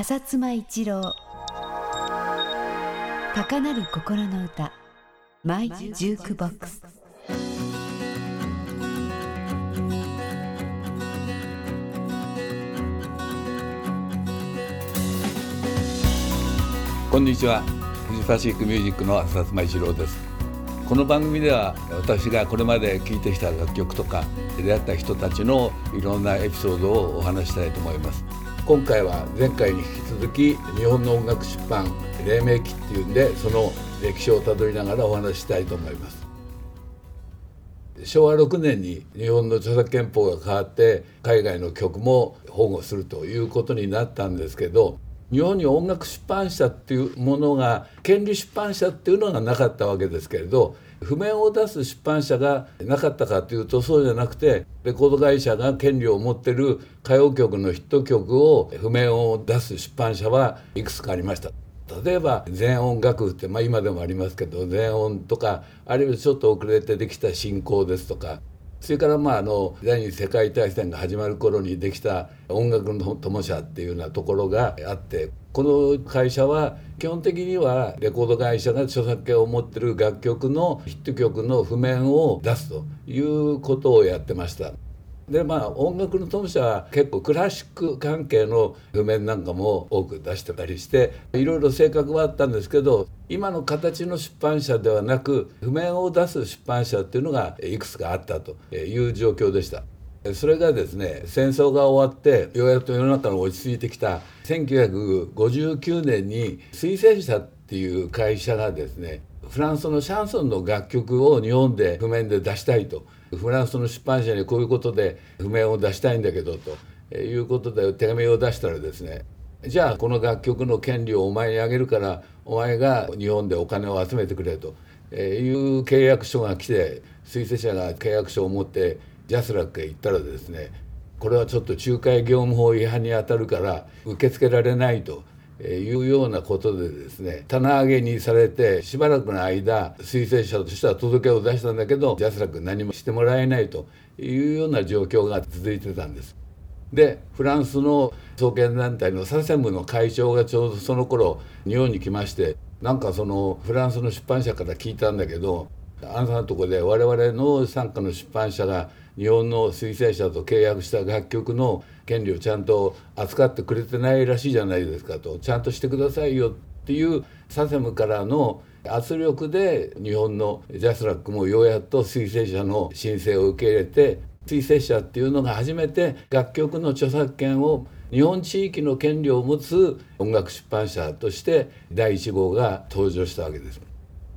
浅妻一郎。高鳴る心の歌。マイジュークボックス。こんにちは。フジファシックミュージックの浅妻一郎です。この番組では私がこれまで聴いてきた楽曲とか出会った人たちのいろんなエピソードをお話したいと思います。今回は前回に引き続き日本の音楽出版黎明期っていうんでその歴史をたどりながらお話したいと思います。昭和6年に日本の著作権法が変わって海外の曲も保護するということになったんですけど日本に音楽出版社っていうものが権利出版社っていうのがなかったわけですけれど譜面を出す出版社がなかったかというとそうじゃなくてレコード会社が権利を持ってる歌謡曲のヒット曲を譜面を出す出版社はいくつかありました。例えば全音楽譜って、まあ、今でもありますけど全音とかあるいはちょっと遅れてできた進行ですとかそれからまああの第二次世界大戦が始まる頃にできた音楽の友社っていうようなところがあってこの会社は基本的にはレコード会社が著作権を持ってる楽曲のヒット曲の譜面を出すということをやってました。でまあ音楽の当社は結構クラシック関係の譜面なんかも多く出してたりしていろいろ性格はあったんですけど今の形の出版社ではなく譜面を出す出版社っていうのがいくつかあったという状況でした。それがですね戦争が終わってようやく世の中の落ち着いてきた1959年に水星社っていう会社がですねフランスのシャンソンの楽曲を日本で譜面で出したいとフランスの出版社にこういうことで譜面を出したいんだけどということで手紙を出したらですねじゃあこの楽曲の権利をお前にあげるからお前が日本でお金を集めてくれという契約書が来て水星社が契約書を持ってJASRACへ行ったらですねこれはちょっと仲介業務法違反にあたるから受け付けられないと。いうようなことでですね棚上げにされてしばらくの間水星社としては届けを出したんだけど JASRAC何もしてもらえないというような状況が続いてたんです。でフランスの著作権団体の SACEM の会長がちょうどその頃日本に来ましてなんかそのフランスの出版社から聞いたんだけどあなたのとこで我々の傘下の出版社が日本の推薦者と契約した楽曲の権利をちゃんと扱ってくれてないらしいじゃないですかとちゃんとしてくださいよっていうサセムからの圧力で日本のジャスラックもようやっと推薦者の申請を受け入れて推薦者っていうのが初めて楽曲の著作権を日本地域の権利を持つ音楽出版社として第1号が登場したわけです。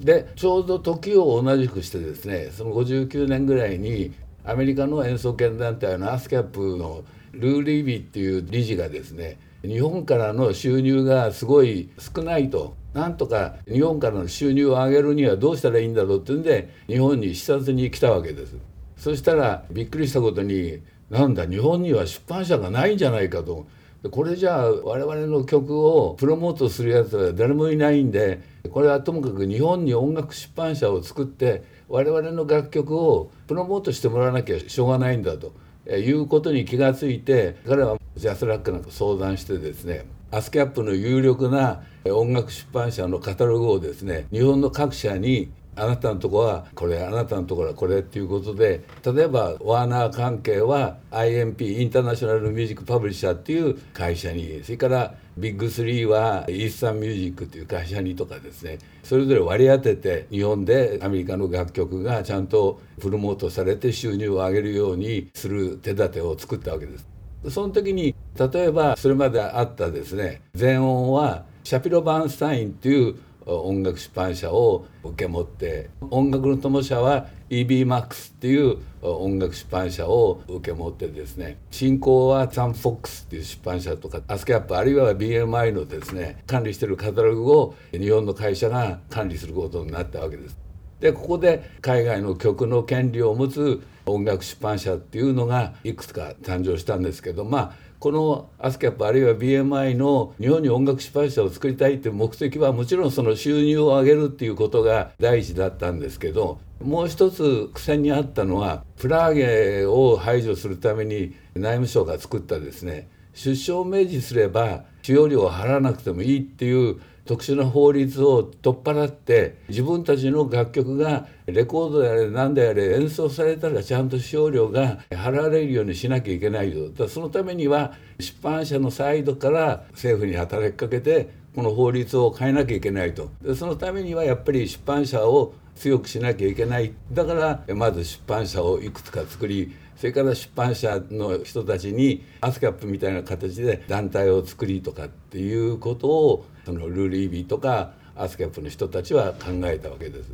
でちょうど時を同じくしてですねその59年ぐらいにアメリカの演奏権団体のアスキャップのルー・リービーっていう理事がですね日本からの収入がすごい少ないとなんとか日本からの収入を上げるにはどうしたらいいんだろうっていうんで日本に視察に来たわけです。そしたらびっくりしたことになんだ日本には出版社がないんじゃないかと。これじゃあ我々の曲をプロモートするやつは誰もいないんでこれはともかく日本に音楽出版社を作って我々の楽曲をプロモートしてもらわなきゃしょうがないんだということに気がついて彼は JASRACなんか相談してですね ASCAP の有力な音楽出版社のカタログをですね日本の各社にあなたのとこはこれあなたのところはこれっていうことで例えばワーナー関係は IMP International Music Publisher っていう会社にそれからビッグ3は Eastern Music っていう会社にとかですねそれぞれ割り当てて日本でアメリカの楽曲がちゃんとプロモートされて収入を上げるようにする手立てを作ったわけです。その時に例えばそれまであったですね全音はシャピロ・バンスタインっていう音楽出版社を受け持って音楽の友社は EBMAX っていう音楽出版社を受け持ってですね進行はサンフォックスっていう出版社とかアスキャップあるいは BMI のですね管理してるカタログを日本の会社が管理することになったわけです。でここで海外の曲の権利を持つ音楽出版社っていうのがいくつか誕生したんですけどまあこのアスキャップあるいは BMI の日本に音楽出版社を作りたいっていう目的はもちろんその収入を上げるっていうことが第一だったんですけどもう一つ苦戦にあったのはプラーゲを排除するために内務省が作ったですね出生を明示すれば使用料を払わなくてもいいっていう特殊な法律を取っ払って自分たちの楽曲がレコードであれ何であれ演奏されたらちゃんと使用料が払われるようにしなきゃいけないよだそのためには出版社のサイドから政府に働きかけてこの法律を変えなきゃいけないと。そのためにはやっぱり出版社を強くしなきゃいけない。だからまず出版社をいくつか作りそれから出版社の人たちにアスキャップみたいな形で団体を作りとかっていうことをそのルールイビーとかアスキャップの人たちは考えたわけです。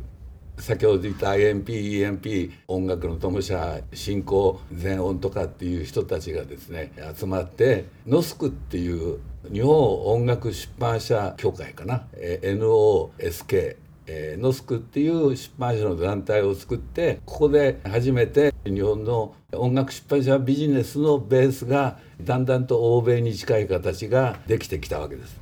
先ほど言った IMP、EMP 音楽の友社進行全音とかっていう人たちがですね集まってノスクっていう日本音楽出版社協会かな？NOSK えー、ノスクっていう出版社の団体を作ってここで初めて日本の音楽出版社ビジネスのベースがだんだんと欧米に近い形ができてきたわけです。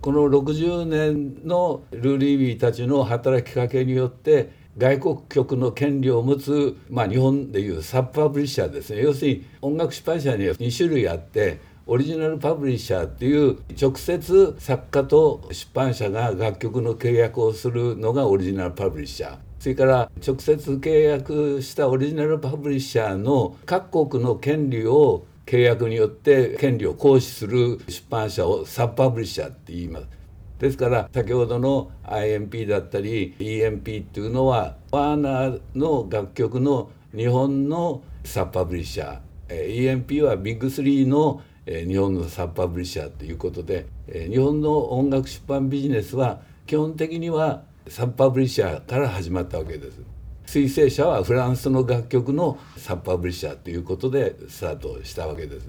この60年のルーリービーたちの働きかけによって外国局の権利を持つ、まあ、日本でいうサブパブリッシャーですね要するに音楽出版社には2種類あってオリジナルパブリッシャーっていう直接作家と出版社が楽曲の契約をするのがオリジナルパブリッシャーそれから直接契約したオリジナルパブリッシャーの各国の権利を契約によって権利を行使する出版社をサブパブリッシャーって言います。ですから先ほどの IMP だったり EMP っていうのはワーナーの楽曲の日本のサブパブリッシャー EMP はビッグ3のえ日本のサブパブリッシャーということで、え日本の音楽出版ビジネスは基本的にはサブパブリッシャーから始まったわけです。水星社はフランスの楽曲のサブパブリッシャーということでスタートしたわけです。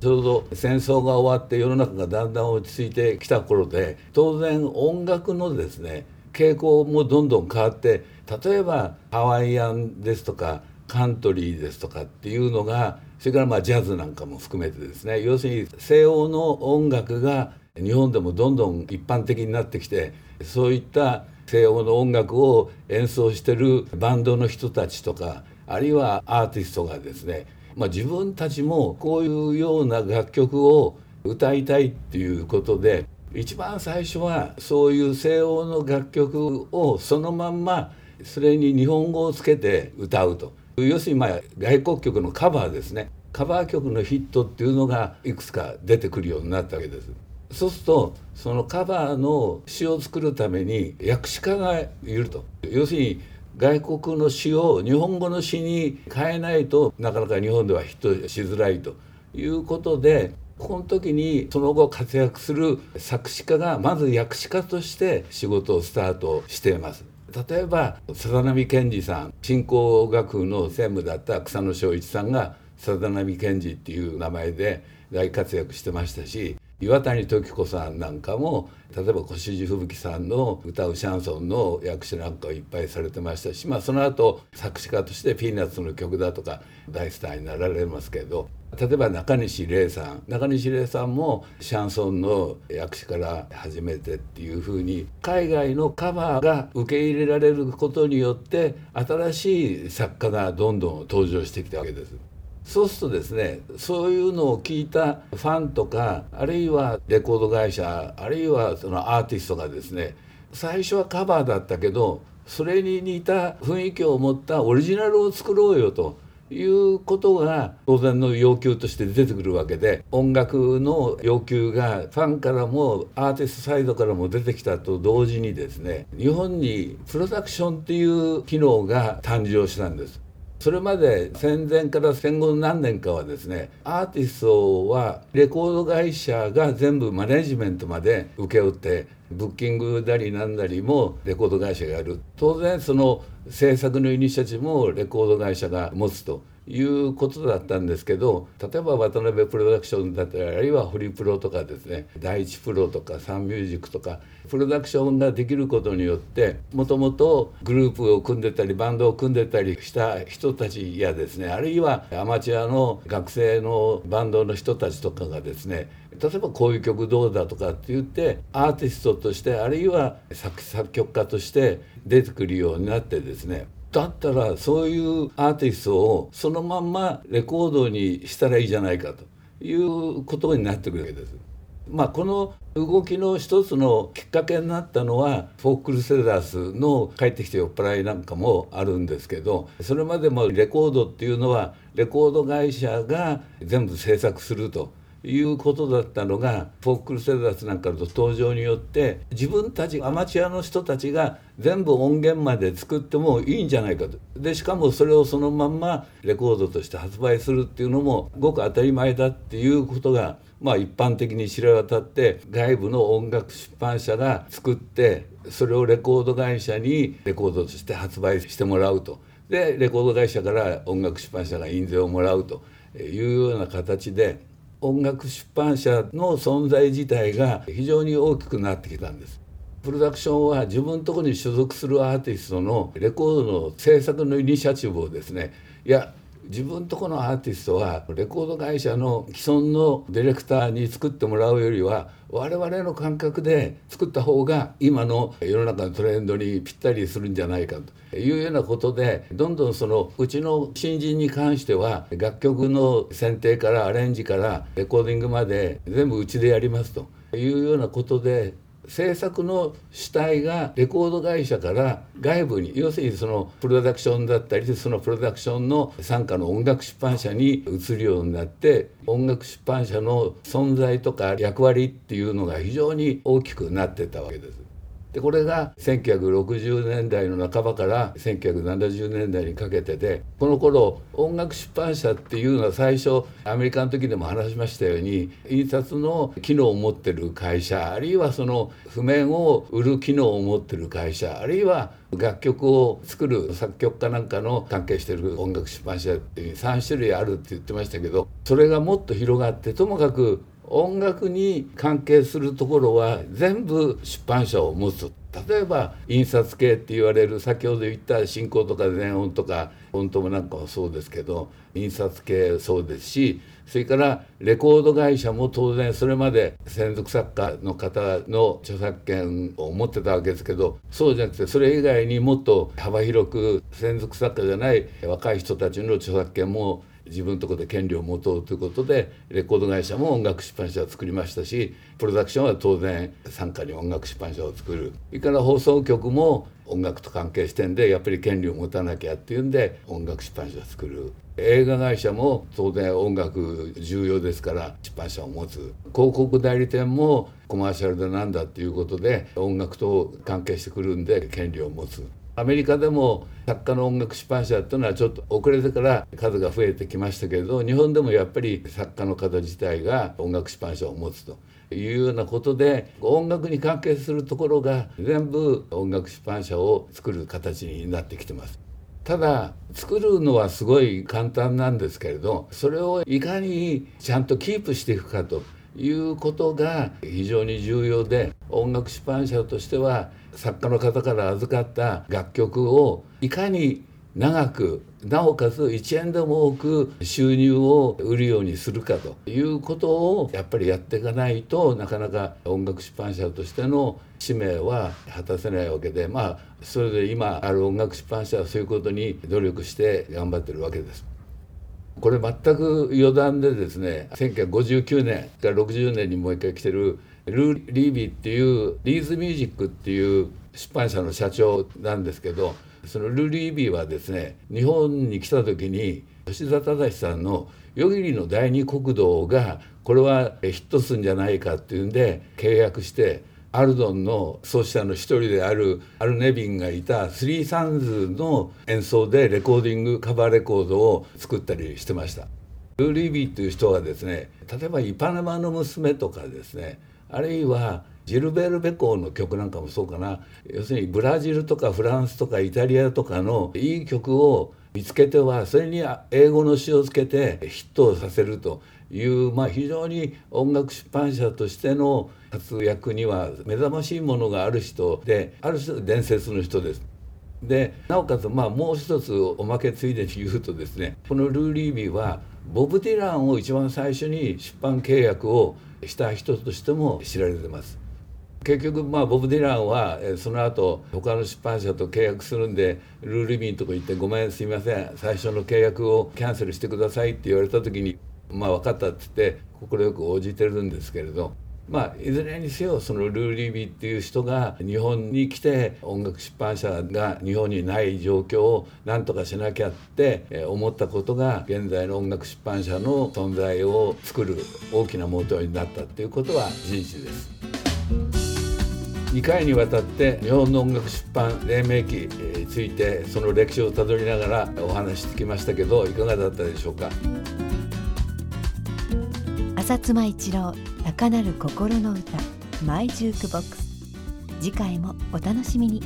ちょうど戦争が終わって世の中がだんだん落ち着いてきた頃で当然音楽のですね傾向もどんどん変わって例えばハワイアンですとかカントリーですとかっていうのがそれからまあジャズなんかも含めてですね。要するに西欧の音楽が日本でもどんどん一般的になってきてそういった西欧の音楽を演奏してるバンドの人たちとかあるいはアーティストがですね、まあ、自分たちもこういうような楽曲を歌いたいっていうことで一番最初はそういう西欧の楽曲をそのまんまそれに日本語をつけて歌うと。要するにまあ外国曲のカバーですね。カバー曲のヒットっていうのがいくつか出てくるようになったわけです。そうするとそのカバーの詩を作るために訳詞家がいると。要するに外国の詩を日本語の詩に変えないとなかなか日本ではヒットしづらいと。いうことでこの時にその後活躍する作詞家がまず訳詞家として仕事をスタートしています。例えば笹波健二さん新興学部の専務だった草野正一さんが笹波健二っていう名前で大活躍してましたし岩谷時子さんなんかも例えば越路吹雪さんの歌うシャンソンの役者なんかをいっぱいされてましたし、まあ、その後作詞家としてピーナッツの曲だとか大スターになられますけど例えば中西礼さん中西礼さんもシャンソンの役者から始めてっていうふうに海外のカバーが受け入れられることによって新しい作家がどんどん登場してきたわけです。そうするとですねそういうのを聞いたファンとかあるいはレコード会社あるいはそのアーティストがですね最初はカバーだったけどそれに似た雰囲気を持ったオリジナルを作ろうよということが当然の要求として出てくるわけで音楽の要求がファンからもアーティストサイドからも出てきたと同時にですね日本にプロダクションっていう機能が誕生したんです。それまで戦前から戦後何年かはですねアーティストはレコード会社が全部マネジメントまで請け負ってブッキングだりなんなりもレコード会社がやる。当然その制作のイニシアチブもレコード会社が持つと。いうことだったんですけど例えば渡辺プロダクションだったりあるいはホリプロとかですね第一プロとかサンミュージックとかプロダクションができることによってもともとグループを組んでたりバンドを組んでたりした人たちやですねあるいはアマチュアの学生のバンドの人たちとかがですね例えばこういう曲どうだとかって言ってアーティストとしてあるいは作曲家として出てくるようになってですねだったらそういうアーティストをそのまんまレコードにしたらいいじゃないかということになってくるわけです。まあ、この動きの一つのきっかけになったのはフォークルセダースの「帰ってきて酔っ払い」なんかもあるんですけどそれまでもレコードっていうのはレコード会社が全部制作するということだったのがフォークルセダースなんかの登場によって自分たちアマチュアの人たちが全部音源まで作ってもいいんじゃないかと。でしかもそれをそのまんまレコードとして発売するっていうのもごく当たり前だっていうことがまあ一般的に知れ渡って外部の音楽出版社が作ってそれをレコード会社にレコードとして発売してもらうと。でレコード会社から音楽出版社が印税をもらうというような形で音楽出版社の存在自体が非常に大きくなってきたんです。プロダクションは自分のところに所属するアーティストのレコードの制作のイニシアチブをですねいや自分とこのアーティストはレコード会社の既存のディレクターに作ってもらうよりは我々の感覚で作った方が今の世の中のトレンドにぴったりするんじゃないかと。いうようなことでどんどんそのうちの新人に関しては楽曲の選定からアレンジからレコーディングまで全部うちでやりますと。いうようなことで制作の主体がレコード会社から外部に要するにそのプロダクションだったりそのプロダクションの傘下の音楽出版社に移るようになって音楽出版社の存在とか役割っていうのが非常に大きくなってたわけです。でこれが1960年代の半ばから1970年代にかけてでこの頃音楽出版社っていうのは最初アメリカの時でも話しましたように印刷の機能を持ってる会社あるいはその譜面を売る機能を持ってる会社あるいは楽曲を作る作曲家なんかの関係してる音楽出版社っていう3種類あるって言ってましたけどそれがもっと広がってともかく音楽に関係するところは全部出版社を持つ。例えば印刷系って言われる先ほど言った進行とか全音とか本当もなんかもそうですけど印刷系そうですしそれからレコード会社も当然それまで専属作家の方の著作権を持ってたわけですけどそうじゃなくてそれ以外にもっと幅広く専属作家じゃない若い人たちの著作権も自分のとこで権利を持とうということでレコード会社も音楽出版社を作りましたしプロダクションは当然傘下に音楽出版社を作る。それから放送局も音楽と関係してんでやっぱり権利を持たなきゃっていうんで音楽出版社を作る。映画会社も当然音楽重要ですから出版社を持つ。広告代理店もコマーシャルでなんだっていうことで音楽と関係してくるんで権利を持つ。アメリカでも作家の音楽出版社っていうのはちょっと遅れてから数が増えてきましたけれど日本でもやっぱり作家の方自体が音楽出版社を持つというようなことで音楽に関係するところが全部音楽出版社を作る形になってきてます。ただ作るのはすごい簡単なんですけれどそれをいかにちゃんとキープしていくかということが非常に重要で音楽出版社としては作家の方から預かった楽曲をいかに長くなおかつ1円でも多く収入を売るようにするかということをやっぱりやっていかないとなかなか音楽出版社としての使命は果たせないわけでまあそれで今ある音楽出版社はそういうことに努力して頑張ってるわけです。これ全く余談でですね1959年から60年にもう一回来てるルー・リービーっていうリーズミュージックっていう出版社の社長なんですけどそのルー・リービーはですね日本に来た時に吉田忠さんの「夜霧の第二国道」がこれはヒットするんじゃないかっていうんで契約してアルドンの創始者の一人であるアル・ネビンがいたスリーサンズの演奏でレコーディングカバーレコードを作ったりしてました。ルー・リービーという人はですね例えば「イパネマの娘」とかですねあるいはジルベール・ベコーの曲なんかもそうかな要するにブラジルとかフランスとかイタリアとかのいい曲を見つけてはそれに英語の詩をつけてヒットさせるという、まあ、非常に音楽出版社としての活躍には目覚ましいものがある人である種伝説の人です。でなおかつまあもう一つおまけついでに言うとですねこのルー・リービーはボブ・ディランを一番最初に出版契約をした人としても知られてます。結局まあボブ・ディランはその後他の出版社と契約するんでルールビーンとこ行って「ごめんすいません最初の契約をキャンセルしてください」って言われた時にまあ分かったって言って快く応じてるんですけれどまあ、いずれにせよそのルー・リービーっていう人が日本に来て音楽出版社が日本にない状況を何とかしなきゃって思ったことが現在の音楽出版社の存在を作る大きなモートになったっていうことは事実です。2回にわたって日本の音楽出版黎明期についてその歴史をたどりながらお話ししてきましたけどいかがだったでしょうか？浅妻一郎高鳴る心の歌マイジュークボックス。次回もお楽しみに。